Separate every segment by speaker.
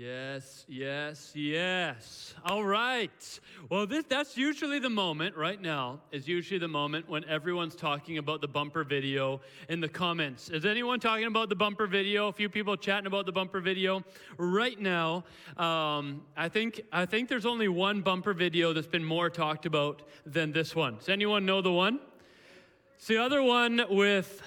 Speaker 1: Yes, yes, yes. All right. Well, this that's usually the moment right now is usually the moment when everyone's talking about the bumper video in the comments. Is anyone talking about the bumper video? A few people chatting about the bumper video right now. Um, I think I think there's only one bumper video that's been more talked about than this one. Does anyone know the one? It's the other one with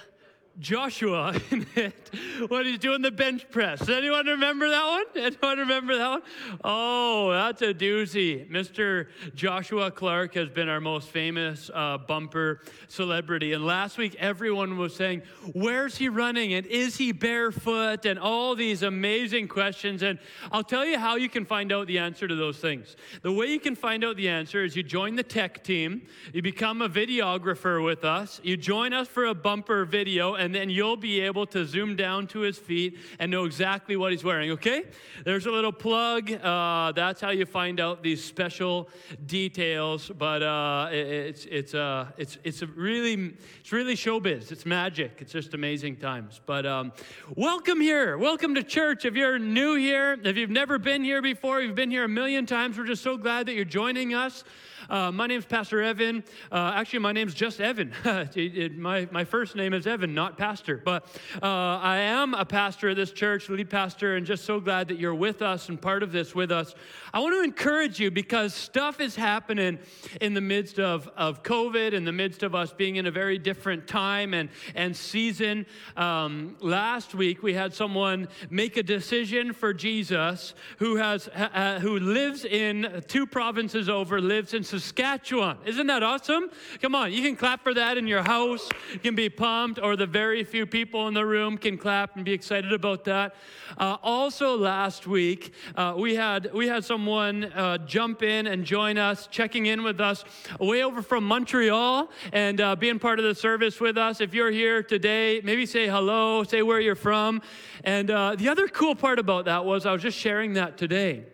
Speaker 1: Joshua in it when he's doing the bench press. Does anyone remember that one? Anyone remember that one? Oh, that's a doozy. Mr. Joshua Clark has been our most famous uh, bumper celebrity. And last week, everyone was saying, Where's he running? And is he barefoot? And all these amazing questions. And I'll tell you how you can find out the answer to those things. The way you can find out the answer is you join the tech team, you become a videographer with us, you join us for a bumper video and then you'll be able to zoom down to his feet and know exactly what he's wearing, okay? There's a little plug. Uh, that's how you find out these special details. But uh, it, it's, it's, uh, it's, it's really, it's really showbiz. It's magic. It's just amazing times. But um, welcome here. Welcome to church. If you're new here, if you've never been here before, you've been here a million times, we're just so glad that you're joining us. Uh, my name's Pastor Evan. Uh, actually, my name's just Evan. it, it, my, my first name is Evan, not Pastor. But uh, I am a pastor of this church, lead pastor, and just so glad that you're with us and part of this with us. I want to encourage you because stuff is happening in the midst of, of COVID, in the midst of us being in a very different time and, and season. Um, last week, we had someone make a decision for Jesus who, has, who lives in two provinces over, lives in Saskatchewan. Isn't that awesome? Come on, you can clap for that in your house. You can be pumped, or the very few people in the room can clap and be excited about that. Uh, also, last week uh, we had we had someone uh, jump in and join us, checking in with us way over from Montreal and uh, being part of the service with us. If you're here today, maybe say hello, say where you're from. And uh, the other cool part about that was I was just sharing that today.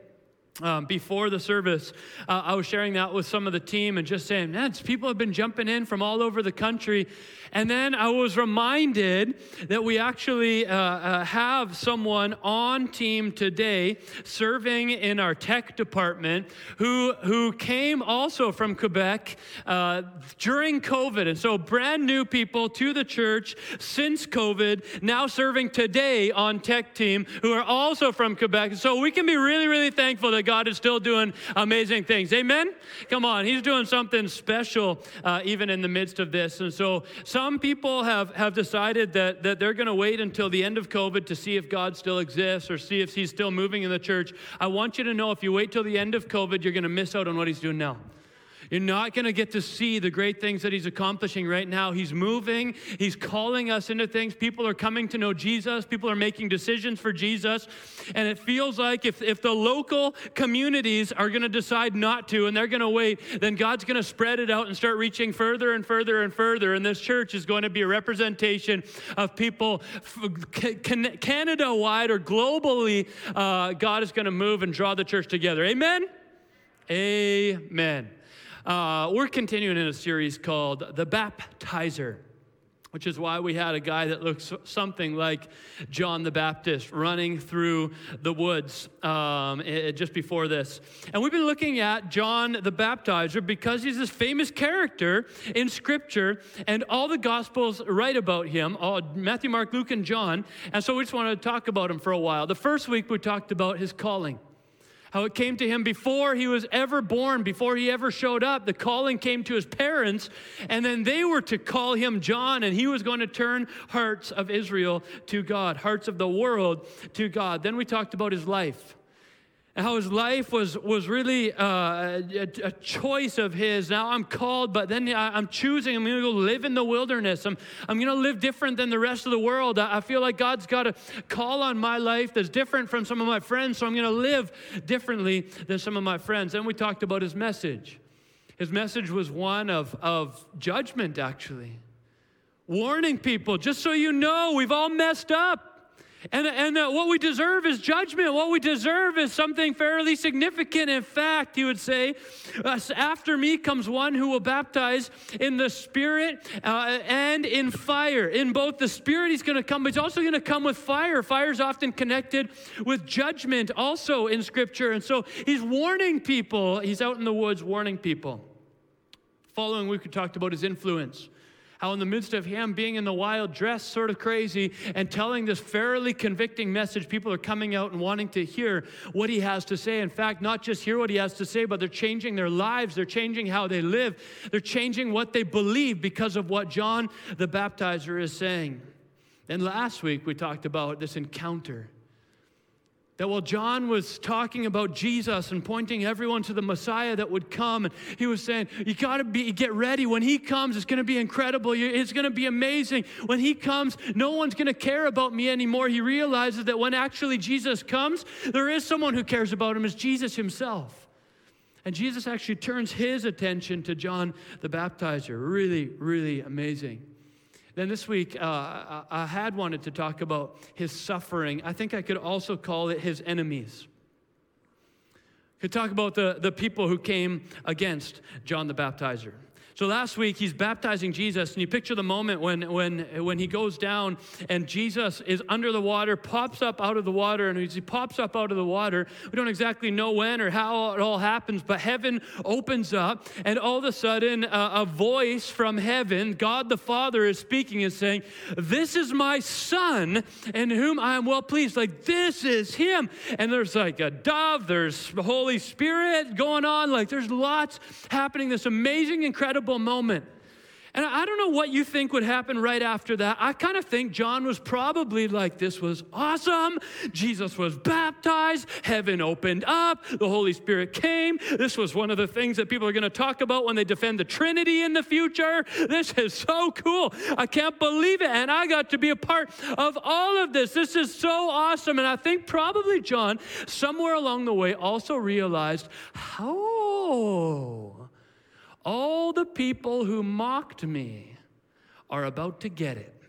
Speaker 1: Um, before the service, uh, I was sharing that with some of the team and just saying, man, people have been jumping in from all over the country. And then I was reminded that we actually uh, uh, have someone on team today serving in our tech department who, who came also from Quebec uh, during COVID. And so, brand new people to the church since COVID, now serving today on tech team who are also from Quebec. So, we can be really, really thankful that God is still doing amazing things. Amen? Come on, He's doing something special uh, even in the midst of this. And so, some people have, have decided that, that they're going to wait until the end of COVID to see if God still exists or see if He's still moving in the church. I want you to know if you wait till the end of COVID, you're going to miss out on what He's doing now. You're not going to get to see the great things that he's accomplishing right now. He's moving, he's calling us into things. People are coming to know Jesus, people are making decisions for Jesus. And it feels like if, if the local communities are going to decide not to and they're going to wait, then God's going to spread it out and start reaching further and further and further. And this church is going to be a representation of people Canada wide or globally. Uh, God is going to move and draw the church together. Amen? Amen. Uh, we're continuing in a series called The Baptizer which is why we had a guy that looks something like John the Baptist running through the woods um, just before this. And we've been looking at John the Baptizer because he's this famous character in Scripture, and all the Gospels write about him all, Matthew, Mark, Luke, and John. And so we just want to talk about him for a while. The first week we talked about his calling how it came to him before he was ever born, before he ever showed up. The calling came to his parents, and then they were to call him John, and he was going to turn hearts of Israel to God, hearts of the world to God. Then we talked about his life how his life was, was really uh, a, a, choice of his. Now I'm called, but then I'm choosing. I'm going to go live in the wilderness. I'm, I'm going to live different than the rest of the world. I, I feel like God's got a call on my life that's different from some of my friends, so I'm going to live differently than some of my friends. Then we talked about his message. His message was one of, of judgment, actually. Warning people, just so you know, we've all messed up. And, and uh, what we deserve is judgment. What we deserve is something fairly significant. In fact, he would say, uh, After me comes one who will baptize in the Spirit uh, and in fire. In both the Spirit, he's going to come, but he's also going to come with fire. Fire is often connected with judgment, also in Scripture. And so he's warning people. He's out in the woods warning people. Following week, we talked about his influence how in the midst of him being in the wild, dressed sort of crazy, and telling this fairly convicting message, people are coming out and wanting to hear what he has to say. In fact, not just hear what he has to say, but they're changing their lives, they're changing how they live, they're changing what they believe because of what John the Baptizer is saying. And last week, we talked about this encounter that while John was talking about Jesus and pointing everyone to the Messiah that would come, and he was saying, You got to be get ready. When he comes, it's to be incredible. It's to be amazing. When he comes, no one's to care about me anymore. He realizes that when actually Jesus comes, there is someone who cares about him, is Jesus himself. And Jesus actually turns his attention to John the Baptizer. Really, really amazing. Then this week, uh, I had wanted to talk about his suffering. I think I could also call it his enemies. Could talk about the, the people who came against John the Baptizer. So last week he's baptizing Jesus, and you picture the moment when when when he goes down and Jesus is under the water, pops up out of the water, and as he pops up out of the water, we don't exactly know when or how it all happens, but heaven opens up, and all of a sudden uh, a voice from heaven, God the Father is speaking and saying, "This is my son, in whom I am well pleased." Like this is him, and there's like a dove, there's the Holy Spirit going on, like there's lots happening. This amazing, incredible moment. And I don't know what you think would happen right after that. I kind of think John was probably like, This was awesome. Jesus was baptized. Heaven opened up. The Holy Spirit came. This was one of the things that people are going to talk about when they defend the Trinity in the future. This is so cool. I can't believe it. And I got to be a part of all of this. This is so awesome. And I think probably John, somewhere along the way, also realized how all the people who mocked me are about to get it.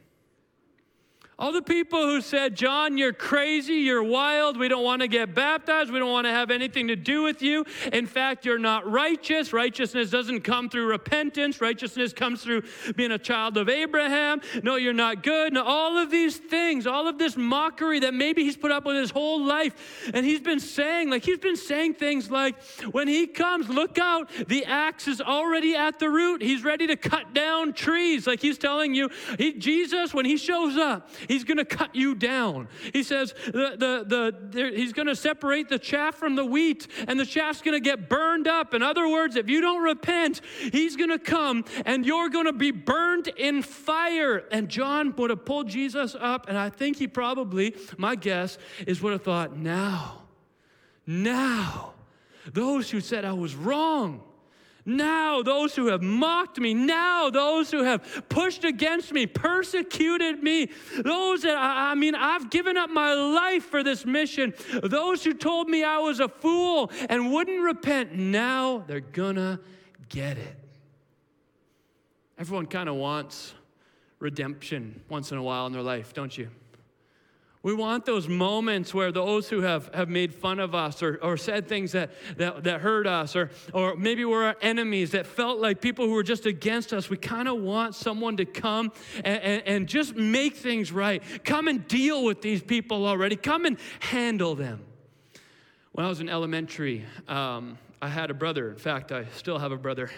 Speaker 1: All the people who said, John, you're crazy, you're wild, we don't want to get baptized, we don't want to have anything to do with you. In fact, you're not righteous. Righteousness doesn't come through repentance, righteousness comes through being a child of Abraham. No, you're not good. And all of these things, all of this mockery that maybe he's put up with his whole life. And he's been saying, like, he's been saying things like, when he comes, look out, the axe is already at the root. He's ready to cut down trees. Like he's telling you, he, Jesus, when he shows up, He's going to cut you down. He says the, the, the, he's going to separate the chaff from the wheat, and the chaff's going to get burned up. In other words, if you don't repent, he's going to come and you're going to be burned in fire. And John would have pulled Jesus up, and I think he probably, my guess, is would have thought, now, now, those who said I was wrong now, those who have mocked me, now, those who have pushed against me, persecuted me, those that, I, I, mean, I've given up my life for this mission, those who told me I was a fool and wouldn't repent, now they're gonna get it. Everyone kind of wants redemption once in a while in their life, don't you? We want those moments where those who have, have made fun of us or, or said things that, that, that hurt us, or, or maybe we're our enemies that felt like people who were just against us, we kind of want someone to come and, and, and just make things right. Come and deal with these people already, come and handle them. When I was in elementary, um, I had a brother. In fact, I still have a brother.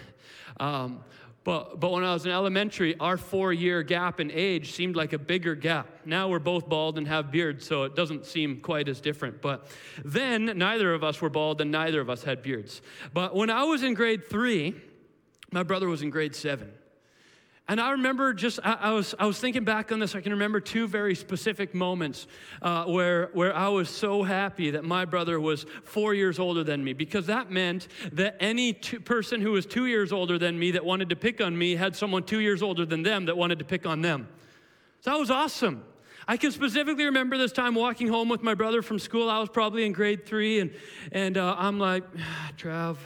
Speaker 1: Um, but, but when I was in elementary, our four year gap in age seemed like a bigger gap. Now we're both bald and have beards, so it doesn't seem quite as different. But then neither of us were bald and neither of us had beards. But when I was in grade three, my brother was in grade seven. And I remember just, I, I, was, I was thinking back on this. I can remember two very specific moments uh, where, where I was so happy that my brother was four years older than me because that meant that any person who was two years older than me that wanted to pick on me had someone two years older than them that wanted to pick on them. So that was awesome. I can specifically remember this time walking home with my brother from school. I was probably in grade three, and, and uh, I'm like, Trav,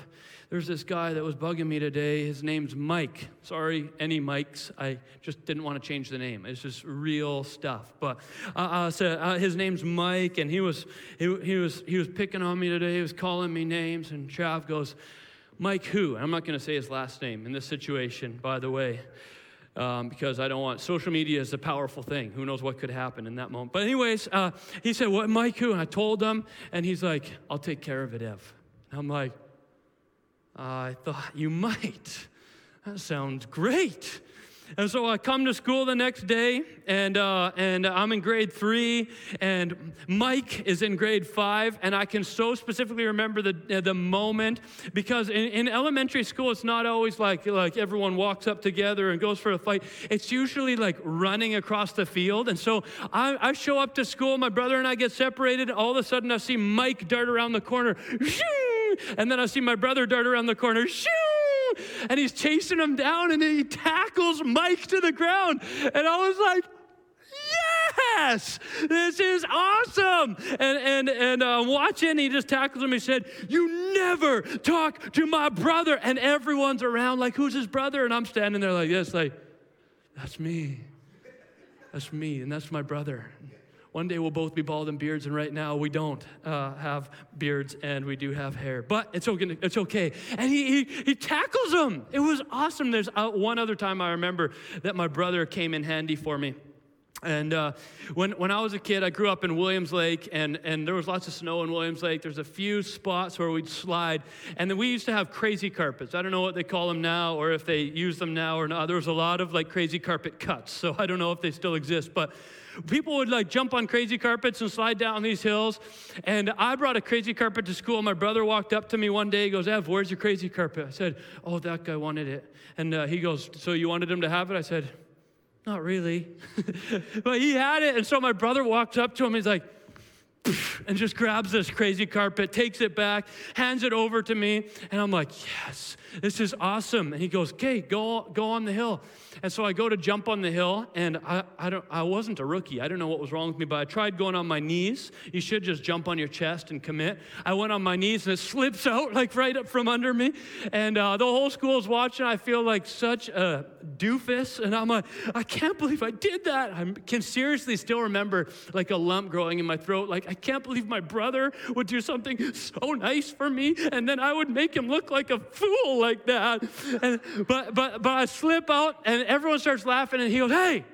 Speaker 1: there's this guy that was bugging me today. His name's Mike. Sorry, any Mikes. I just didn't want to change the name. It's just real stuff. But uh, uh, so, uh, his name's Mike, and he was he, he was he was picking on me today. He was calling me names, and Trav goes, "Mike who?" I'm not going to say his last name in this situation, by the way. Um, because I don't want social media is a powerful thing. Who knows what could happen in that moment? But anyways, uh, he said, "What, Mike? Who?" And I told him, and he's like, "I'll take care of it, Ev." I'm like, I thought you might. That sounds great. And so I come to school the next day, and, uh, and I'm in grade three, and Mike is in grade five, and I can so specifically remember the, the moment because in, in elementary school, it's not always like, like everyone walks up together and goes for a fight. It's usually like running across the field. And so I, I show up to school, my brother and I get separated. All of a sudden, I see Mike dart around the corner. And then I see my brother dart around the corner. Shoo! And he's chasing him down and he tackles Mike to the ground. And I was like, yes, this is awesome. And and and uh, watching, he just tackles him. He said, "You never talk to my brother." And everyone's around like, "Who's his brother?" And I'm standing there like this, like, "That's me. That's me, and that's my brother." One day we'll both be bald and beards, and right now we don't uh, have beards and we do have hair. But it's okay. It's okay. And he, he, he tackles him. It was awesome. There's uh, one other time I remember that my brother came in handy for me. And uh, when, when I was a kid, I grew up in Williams Lake, and, and there was lots of snow in Williams Lake. There's a few spots where we'd slide. And then we used to have crazy carpets. I don't know what they call them now or if they use them now or not. There was a lot of like crazy carpet cuts, so I don't know if they still exist. But people would like jump on crazy carpets and slide down these hills. And I brought a crazy carpet to school. My brother walked up to me one day. He goes, Ev, where's your crazy carpet? I said, Oh, that guy wanted it. And uh, he goes, So you wanted him to have it? I said, Not really. but he had it. And so my brother walked up to him. He's like, and just grabs this crazy carpet, takes it back, hands it over to me, and I'm like, yes, this is awesome. And he goes, okay, go, go on the hill. And so I go to jump on the hill, and I, I, don't, I wasn't a rookie. I don't know what was wrong with me, but I tried going on my knees. You should just jump on your chest and commit. I went on my knees, and it slips out like right up from under me. And uh, the whole school is watching. I feel like such a doofus, and I'm like, I can't believe I did that. I can seriously still remember like a lump growing in my throat. Like, I can't believe my brother would do something so nice for me, and then I would make him look like a fool like that. And, but, but, but I slip out, and everyone starts laughing, and he goes, Hey!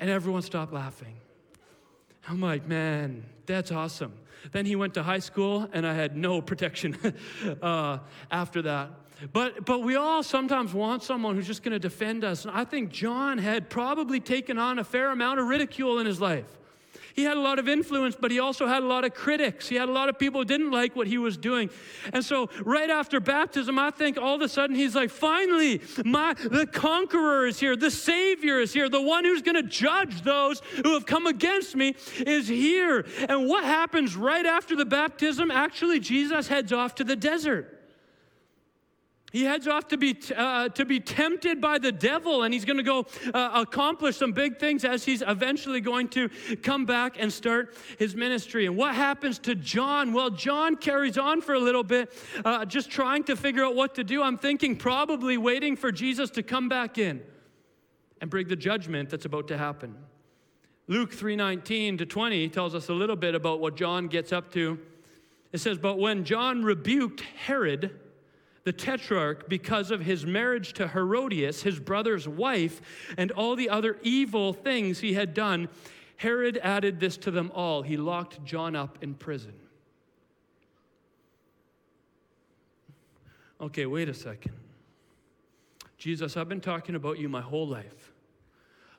Speaker 1: And everyone stopped laughing. I'm like, Man, that's awesome. Then he went to high school, and I had no protection uh, after that. But, but we all sometimes want someone who's just going to defend us. And I think John had probably taken on a fair amount of ridicule in his life. He had a lot of influence, but he also had a lot of critics. He had a lot of people who didn't like what he was doing. And so, right after baptism, I think all of a sudden he's like, finally, my, the conqueror is here, the Savior is here, the one who's going to judge those who have come against me is here. And what happens right after the baptism? Actually, Jesus heads off to the desert. He heads off to be, uh, to be tempted by the devil, and he's going to go uh, accomplish some big things as he's eventually going to come back and start his ministry. And what happens to John? Well, John carries on for a little bit, uh, just trying to figure out what to do. I'm thinking probably waiting for Jesus to come back in and bring the judgment that's about to happen. Luke 3:19 to 20 tells us a little bit about what John gets up to. It says, "But when John rebuked Herod, the tetrarch because of his marriage to Herodias, his brother's wife, and all the other evil things he had done, Herod added this to them all. He locked John up in prison. Okay, wait a second. Jesus, I've been talking about you my whole life.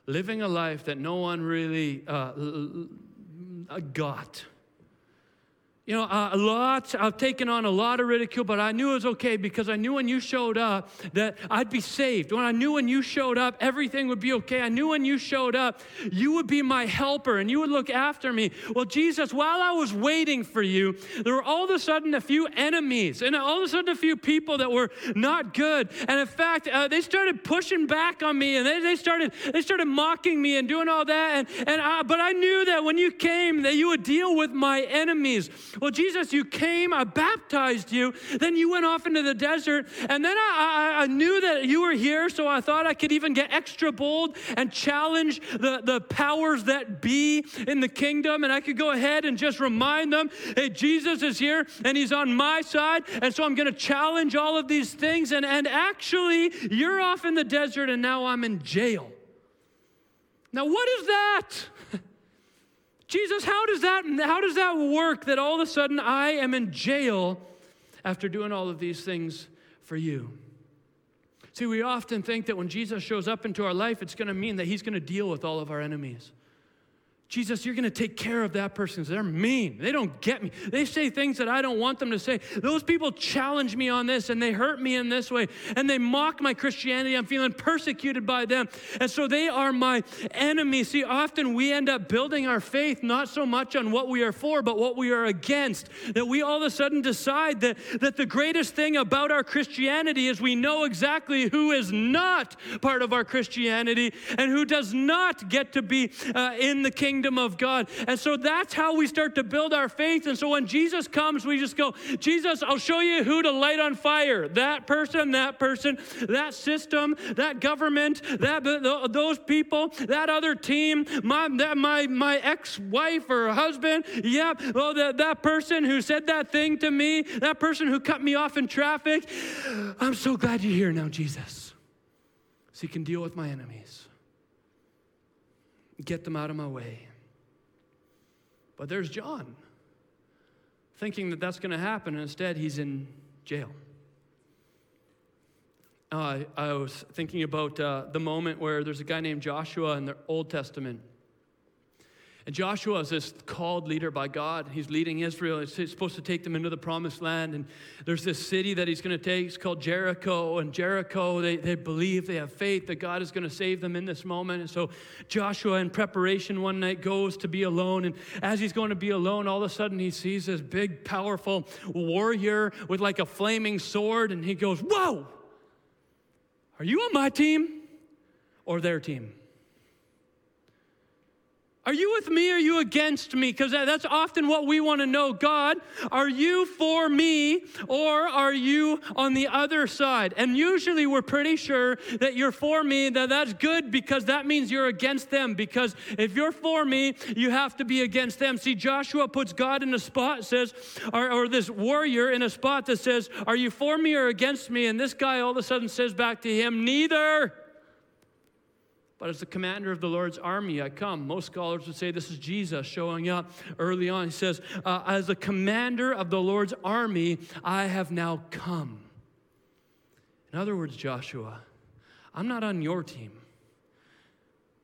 Speaker 1: Living a life that no one really uh, got you know, uh, a lot, I've taken on a lot of ridicule, but I knew it was okay because I knew when you showed up that I'd be saved. When I knew when you showed up, everything would be okay. I knew when you showed up, you would be my helper and you would look after me. Well, Jesus, while I was waiting for you, there were all of a sudden a few enemies and all of a sudden a few people that were not good. And in fact, uh, they started pushing back on me and they, they, started, they started mocking me and doing all that. And, and I, but I knew that when you came, that you would deal with my enemies. Well, Jesus, you came, I baptized you, then you went off into the desert, and then I, I, I knew that you were here, so I thought I could even get extra bold and challenge the, the powers that be in the kingdom, and I could go ahead and just remind them, hey, Jesus is here, and he's on my side, and so I'm going to challenge all of these things, and, and actually, you're off in the desert, and now I'm in jail. Now, what is that? Jesus, how does that how does that work that all of a sudden I am in jail after doing all of these things for you? See, we often think that when Jesus shows up into our life, it's going to mean that he's going to deal with all of our enemies. Jesus, you're going to take care of that person. They're mean. They don't get me. They say things that I don't want them to say. Those people challenge me on this and they hurt me in this way and they mock my Christianity. I'm feeling persecuted by them. And so they are my enemy. See, often we end up building our faith not so much on what we are for, but what we are against. That we all of a sudden decide that, that the greatest thing about our Christianity is we know exactly who is not part of our Christianity and who does not get to be uh, in the kingdom kingdom of God. And so that's how we start to build our faith. And so when Jesus comes, we just go, Jesus, I'll show you who to light on fire. That person, that person, that system, that government, that those people, that other team, my that my my ex-wife or husband. Yep. Oh, that, that person who said that thing to me, that person who cut me off in traffic. I'm so glad you're here now, Jesus. So you can deal with my enemies. Get them out of my way. But there's John, thinking that that's going to happen, and instead he's in jail. Uh, I was thinking about uh, the moment where there's a guy named Joshua in the Old Testament and Joshua is this called leader by God. He's leading Israel. He's supposed to take them into the promised land. And there's this city that he's going to take. It's called Jericho. And Jericho, they, they believe, they have faith that God is going to save them in this moment. And so Joshua, in preparation one night, goes to be alone. And as he's going to be alone, all of a sudden he sees this big, powerful warrior with like a flaming sword. And he goes, Whoa! Are you on my team or their team? Are you with me? Or are you against me? Because that's often what we want to know. God, are you for me or are you on the other side? And usually we're pretty sure that you're for me, that that's good because that means you're against them. Because if you're for me, you have to be against them. See, Joshua puts God in a spot, says, or, or this warrior in a spot that says, Are you for me or against me? And this guy all of a sudden says back to him, Neither. But as the commander of the Lord's army, I come. Most scholars would say this is Jesus showing up early on. He says, uh, As the commander of the Lord's army, I have now come. In other words, Joshua, I'm not on your team.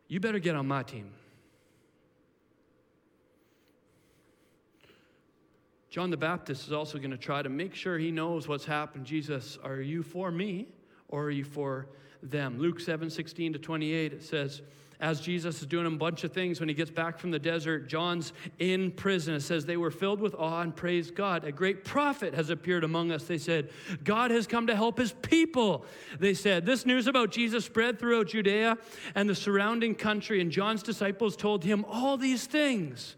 Speaker 1: You better get on my team. John the Baptist is also going to try to make sure he knows what's happened. Jesus, are you for me or are you for them. Luke 7 16 to 28, it says, as Jesus is doing a bunch of things when he gets back from the desert, John's in prison. It says they were filled with awe and praised God. A great prophet has appeared among us. They said, God has come to help his people. They said, This news about Jesus spread throughout Judea and the surrounding country, and John's disciples told him all these things.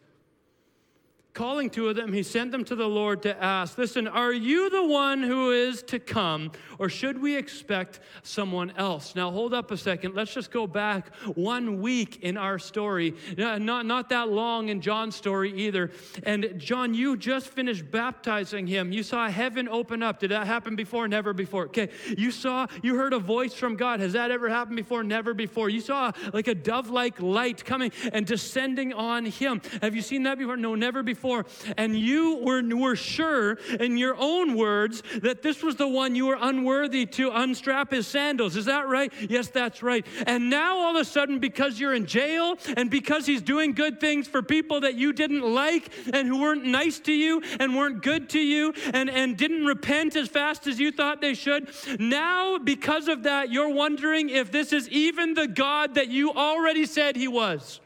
Speaker 1: Calling two of them, he sent them to the Lord to ask, Listen, are you the one who is to come, or should we expect someone else? Now, hold up a second. Let's just go back one week in our story, uh, not, not that long in John's story either. And John, you just finished baptizing him. You saw heaven open up. Did that happen before? Never before. Okay. You saw, you heard a voice from God. Has that ever happened before? Never before. You saw like a dove like light coming and descending on him. Have you seen that before? No, never before and you were, were sure in your own words that this was the one you were unworthy to unstrap his sandals. Is that right? Yes, that's right. And now all of a sudden, because you're in jail and because he's doing good things for people that you didn't like and who weren't nice to you and weren't good to you and, and didn't repent as fast as you thought they should, now because of that, you're wondering if this is even the God that you already said he was.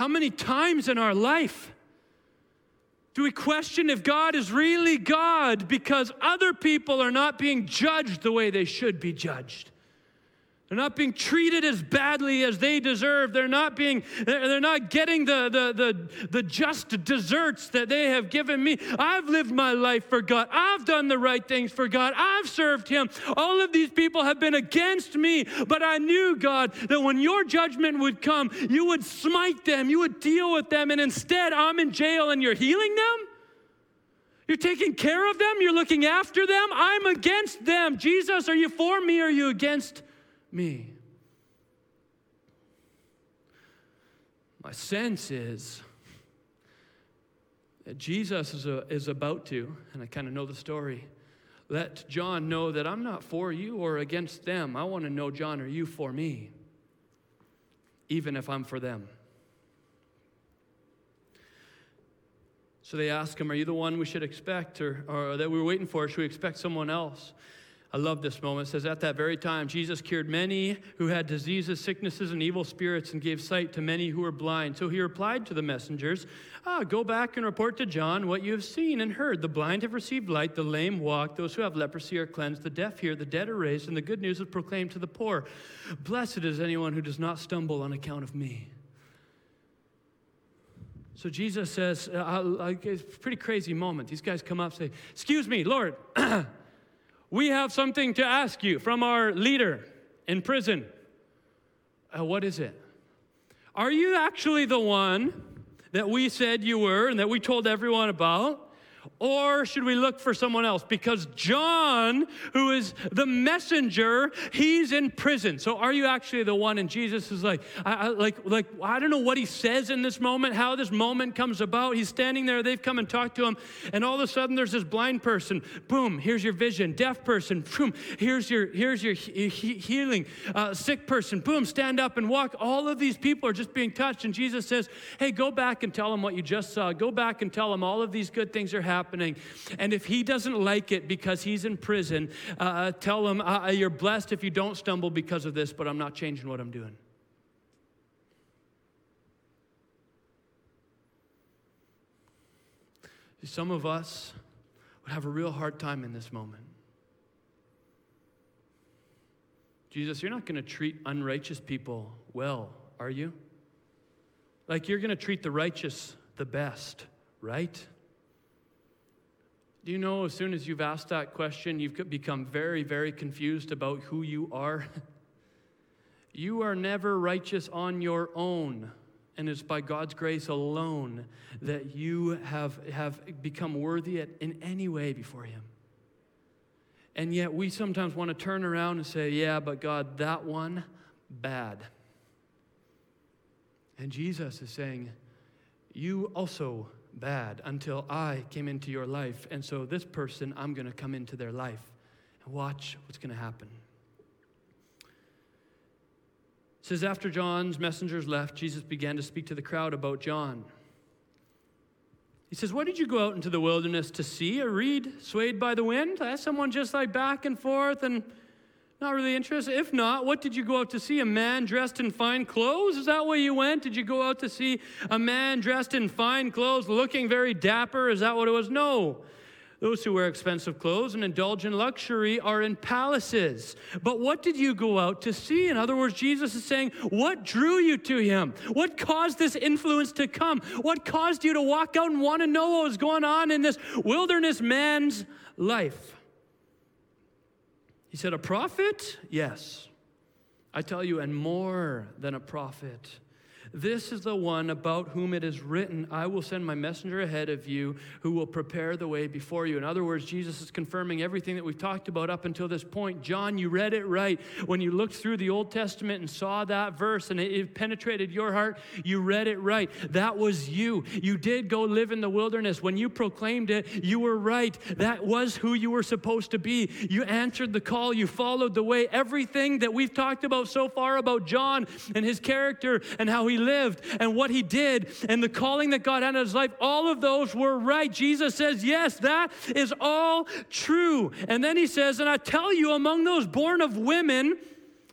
Speaker 1: How many times in our life do we question if God is really God because other people are not being judged the way they should be judged? They're not being treated as badly as they deserve. They're not being, they're not getting the, the, the, the just desserts that they have given me. I've lived my life for God. I've done the right things for God. I've served Him. All of these people have been against me, but I knew, God, that when your judgment would come, you would smite them, you would deal with them, and instead I'm in jail and you're healing them? You're taking care of them? You're looking after them? I'm against them. Jesus, are you for me or are you against me. My sense is that Jesus is, a, is about to, and I kind of know the story, let John know that I'm not for you or against them. I want to know, John, are you for me? Even if I'm for them. So they ask him, Are you the one we should expect or, or that we are waiting for? Should we expect someone else? I love this moment. It says, At that very time, Jesus cured many who had diseases, sicknesses, and evil spirits, and gave sight to many who were blind. So he replied to the messengers, ah, Go back and report to John what you have seen and heard. The blind have received light, the lame walk, those who have leprosy are cleansed, the deaf hear, the dead are raised, and the good news is proclaimed to the poor. Blessed is anyone who does not stumble on account of me. So Jesus says, uh, it's a pretty crazy moment. These guys come up say, Excuse me, Lord. We have something to ask you from our leader in prison. Uh, what is it? Are you actually the one that we said you were and that we told everyone about? Or should we look for someone else? Because John, who is the messenger, he's in prison. So are you actually the one? And Jesus is like, I, I, like, like, I don't know what he says in this moment, how this moment comes about. He's standing there, they've come and talked to him, and all of a sudden there's this blind person. Boom, here's your vision. Deaf person. Boom, here's your here's your he- healing. Uh, sick person. Boom, stand up and walk. All of these people are just being touched, and Jesus says, Hey, go back and tell them what you just saw. Go back and tell them all of these good things are happening happening. And if he doesn't like it because he's in prison, uh, uh tell him, uh, uh, You're blessed if you don't stumble because of this, but I'm not changing what I'm doing. Some of us would have a real hard time in this moment. Jesus, you're not going to treat unrighteous people well, are you? Like you're going to treat the righteous the best, right? Do you know as soon as you've asked that question, you've become very, very confused about who you are? you are never righteous on your own. And it's by God's grace alone that you have, have become worthy in any way before Him. And yet we sometimes want to turn around and say, Yeah, but God, that one, bad. And Jesus is saying, You also bad until I came into your life. And so this person, I'm going to come into their life and watch what's going to happen. It says, After John's messengers left, Jesus began to speak to the crowd about John. He says, What did you go out into the wilderness to see? A reed swayed by the wind? That's someone just like back and forth and not really interested? If not, what did you go out to see? A man dressed in fine clothes? Is that where you went? Did you go out to see a man dressed in fine clothes, looking very dapper? Is that what it was? No. Those who wear expensive clothes and indulge in luxury are in palaces. But what did you go out to see? In other words, Jesus is saying, What drew you to him? What caused this influence to come? What caused you to walk out and want to know what was going on in this wilderness man's life? He said, A prophet? Yes. I tell you, and more than a prophet. This is the one about whom it is written, I will send my messenger ahead of you who will prepare the way before you. In other words, Jesus is confirming everything that we've talked about up until this point. John, you read it right. When you looked through the Old Testament and saw that verse and it, it penetrated your heart, you read it right. That was you. You did go live in the wilderness. When you proclaimed it, you were right. That was who you were supposed to be. You answered the call, you followed the way. Everything that we've talked about so far about John and his character and how he lived and what he did and the calling that God had in his life, all of those were right. Jesus says, Yes, that is all true. And then he says, And I tell you, among those born of women,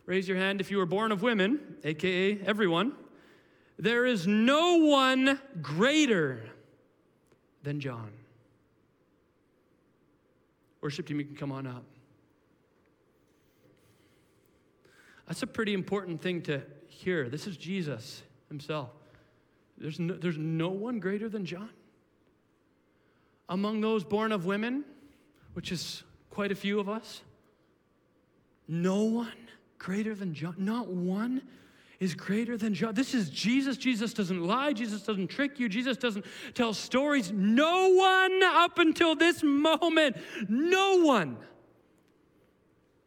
Speaker 1: raise your hand if you were born of women, aka everyone, there is no one greater than John. Worship team, you can come on up. That's a pretty important thing to hear. This is Jesus himself. There's no, there's no one greater than John. Among those born of women, which is quite a few of us, no one greater than John. Not one is greater than John. This is Jesus. Jesus doesn't lie. Jesus doesn't trick you. Jesus doesn't tell stories. No one up until this moment, no one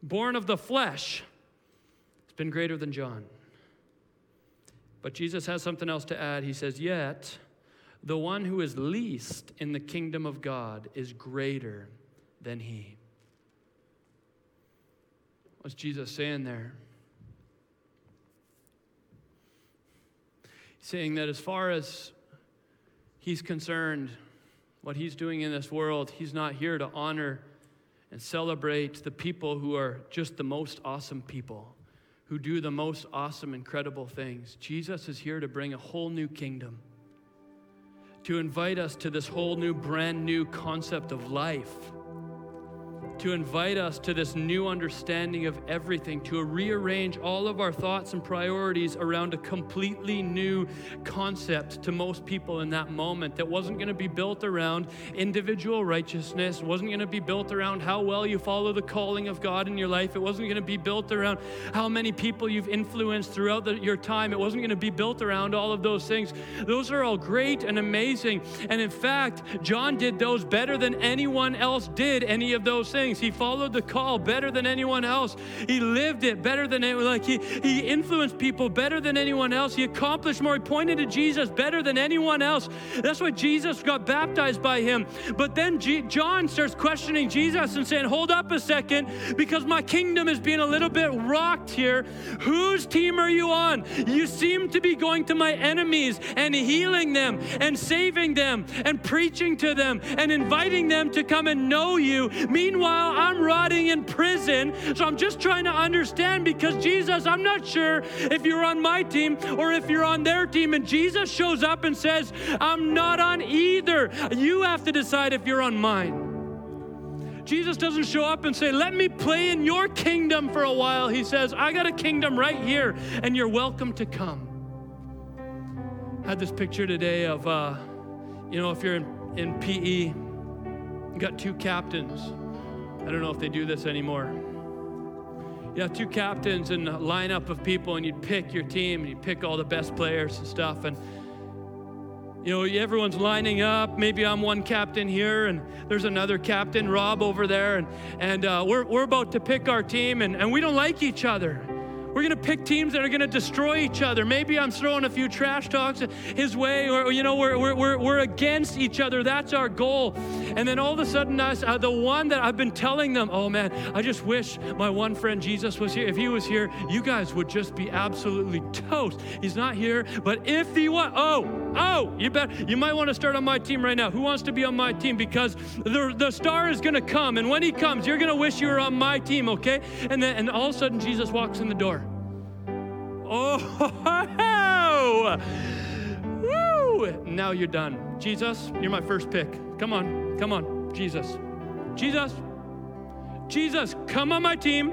Speaker 1: born of the flesh has been greater than John. But Jesus has something else to add. He says, Yet the one who is least in the kingdom of God is greater than he. What's Jesus saying there? saying that as far as he's concerned, what he's doing in this world, he's not here to honor and celebrate the people who are just the most awesome people, who do the most awesome, incredible things. Jesus is here to bring a whole new kingdom, to invite us to this whole new, brand new concept of life to invite us to this new understanding of everything, to rearrange all of our thoughts and priorities around a completely new concept to most people in that moment that wasn't going to be built around individual righteousness, wasn't going to be built around how well you follow the calling of God in your life, it wasn't going to be built around how many people you've influenced throughout the, your time, it wasn't going to be built around all of those things. Those are all great and amazing. And in fact, John did those better than anyone else did any of those things things. He followed the call better than anyone else. He lived it better than anyone. Like he, he influenced people better than anyone else. He accomplished more. He pointed to Jesus better than anyone else. That's why Jesus got baptized by him. But then G- John starts questioning Jesus and saying, Hold up a second, because my kingdom is being a little bit rocked here. Whose team are you on? You seem to be going to my enemies and healing them and saving them and preaching to them and inviting them to come and know you. Meanwhile, I'm rotting in prison. So I'm just trying to understand because Jesus, I'm not sure if you're on my team or if you're on their team. And Jesus shows up and says, I'm not on either. You have to decide if you're on mine. Jesus doesn't show up and say, Let me play in your kingdom for a while. He says, I got a kingdom right here, and you're welcome to come. I had this picture today of, uh, you know, if you're in, in PE, you got two captains I don't know if they do this anymore. You have two captains and a lineup of people, and you'd pick your team, and you'd pick all the best players and stuff. And you know, everyone's lining up. Maybe I'm one captain here, and there's another captain, Rob, over there, and and uh, we're we're about to pick our team, and, and we don't like each other. We're going to pick teams that are going to destroy each other. Maybe I'm throwing a few trash talks his way, or, you know, we're, we're, we're against each other. That's our goal. And then all of a sudden, us, uh, the one that I've been telling them, oh man, I just wish my one friend Jesus was here. If he was here, you guys would just be absolutely toast. He's not here, but if he was, oh, oh, you bet, you might want to start on my team right now. Who wants to be on my team? Because the, the star is going to come. And when he comes, you're going to wish you were on my team, okay? And then, and all of a sudden, Jesus walks in the door. Oh, woo! Now you're done. Jesus, you're my first pick. Come on, come on, Jesus. Jesus, Jesus, come on my team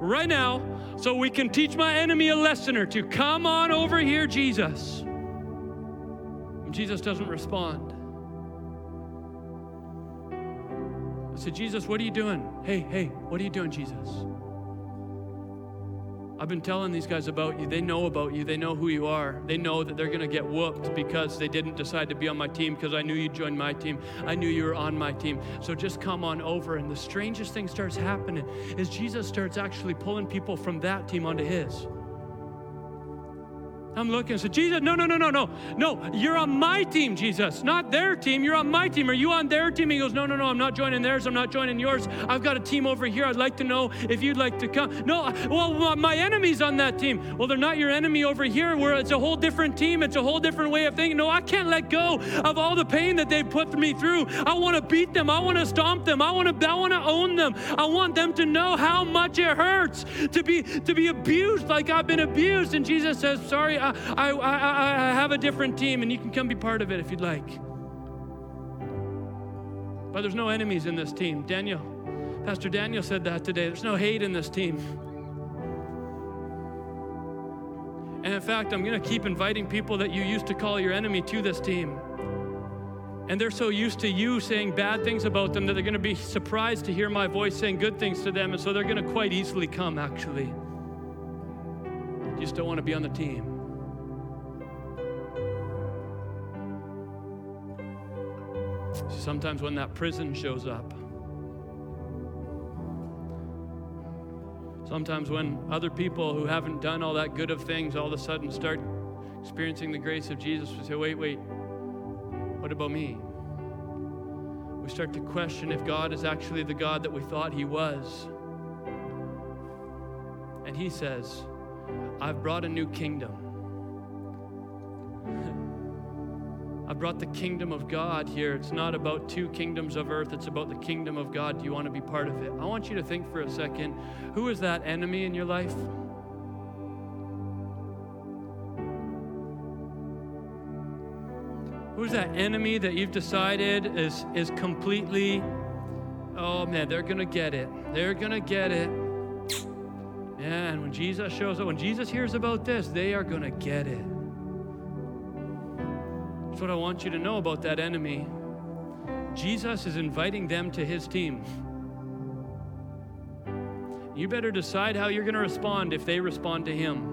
Speaker 1: right now so we can teach my enemy a lesson or two. Come on over here, Jesus. Jesus doesn't respond. I said, Jesus, what are you doing? Hey, hey, what are you doing, Jesus? I've been telling these guys about you. They know about you. They know who you are. They know that they're going to get whooped because they didn't decide to be on my team because I knew you'd join my team. I knew you were on my team. So just come on over. And the strangest thing starts happening is Jesus starts actually pulling people from that team onto his. I'm looking and said, Jesus, no, no, no, no, no. No, you're on my team, Jesus, not their team. You're on my team. Are you on their team? He goes, No, no, no, I'm not joining theirs. I'm not joining yours. I've got a team over here. I'd like to know if you'd like to come. No, well, my enemy's on that team. Well, they're not your enemy over here, where it's a whole different team. It's a whole different way of thinking. No, I can't let go of all the pain that they've put me through. I want to beat them. I want to stomp them. I want to I want to own them. I want them to know how much it hurts to be to be abused like I've been abused. And Jesus says, Sorry, I, I, I, have a different team and you can come be part of it if you'd like. But there's no enemies in this team. Daniel, Pastor Daniel said that today. There's no hate in this team. And in fact, I'm going to keep inviting people that you used to call your enemy to this team. And they're so used to you saying bad things about them that they're going to be surprised to hear my voice saying good things to them. And so they're going to quite easily come, actually. You don't want to be on the team. Sometimes when that prison shows up, sometimes when other people who haven't done all that good of things all of a sudden start experiencing the grace of Jesus, we say, wait, wait, what about me? We start to question if God is actually the God that we thought He was. And He says, I've brought a new kingdom. I brought the kingdom of God here. It's not about two kingdoms of earth, it's about the kingdom of God. Do you want to be part of it? I want you to think for a second who is that enemy in your life? Who's that enemy that you've decided is, is completely, oh man, they're going to get it. They're going to get it. Man, when Jesus shows up, when Jesus hears about this, they are going to get it. That's what I want you to know about that enemy. Jesus is inviting them to his team. You better decide how you're going to respond if they respond to him.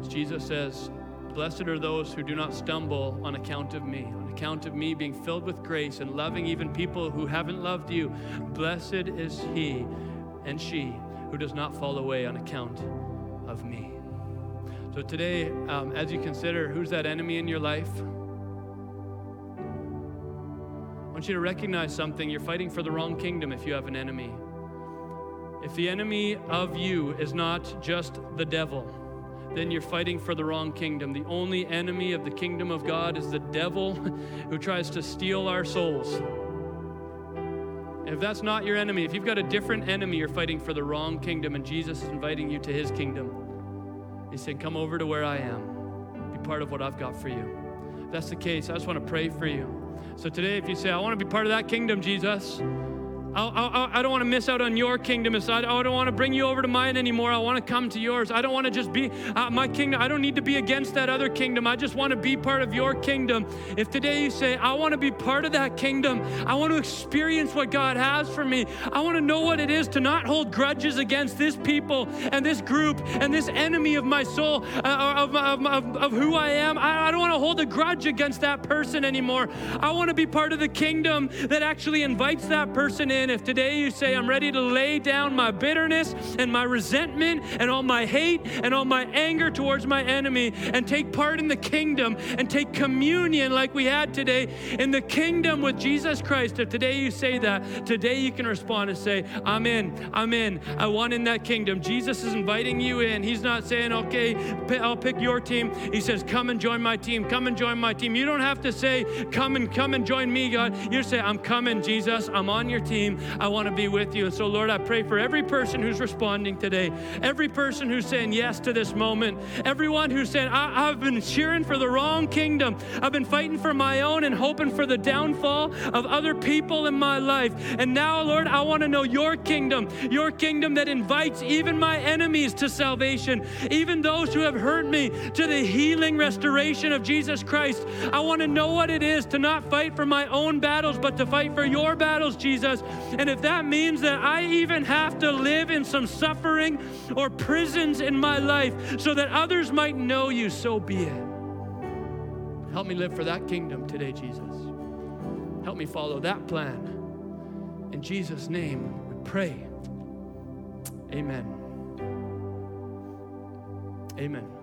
Speaker 1: As Jesus says, Blessed are those who do not stumble on account of me, on account of me being filled with grace and loving even people who haven't loved you. Blessed is he and she who does not fall away on account of me. So today, um, as you consider who's that enemy in your life, I want you to recognize something. You're fighting for the wrong kingdom if you have an enemy. If the enemy of you is not just the devil, then you're fighting for the wrong kingdom. The only enemy of the kingdom of God is the devil who tries to steal our souls. If that's not your enemy, if you've got a different enemy, you're fighting for the wrong kingdom, and Jesus is inviting you to his kingdom. He said, Come over to where I am, be part of what I've got for you. If that's the case, I just want to pray for you. So today, if you say, I want to be part of that kingdom, Jesus, I, I, I, don't want to miss out on your kingdom. I don't want to bring you over to mine anymore. I want to come to yours. I don't want to just be uh, my kingdom. I don't need to be against that other kingdom. I just want to be part of your kingdom. If today you say, I want to be part of that kingdom, I want to experience what God has for me. I want to know what it is to not hold grudges against this people and this group and this enemy of my soul, uh, of, of, of, of, who I am. I, I don't want to hold a grudge against that person anymore. I want to be part of the kingdom that actually invites that person in if today you say, I'm ready to lay down my bitterness and my resentment and all my hate and all my anger towards my enemy and take part in the kingdom and take communion like we had today in the kingdom with Jesus Christ, if today you say that, today you can respond and say, I'm in, I'm in, I want in that kingdom. Jesus is inviting you in. He's not saying, okay, I'll pick your team. He says, come and join my team, come and join my team. You don't have to say, come and come and join me, God. You say, I'm coming, Jesus, I'm on your team. I want to be with you. And so, Lord, I pray for every person who's responding today, every person who's saying yes to this moment, everyone who's saying, I- have been cheering for the wrong kingdom. I've been fighting for my own and hoping for the downfall of other people in my life. And now, Lord, I want to know your kingdom, your kingdom that invites even my enemies to salvation, even those who have hurt me to the healing restoration of Jesus Christ. I want to know what it is to not fight for my own battles, but to fight for your battles, Jesus. And if that means that I even have to live in some suffering or prisons in my life so that others might know you, so be it. Help me live for that kingdom today, Jesus. Help me follow that plan. In Jesus' name, we pray. Amen. Amen.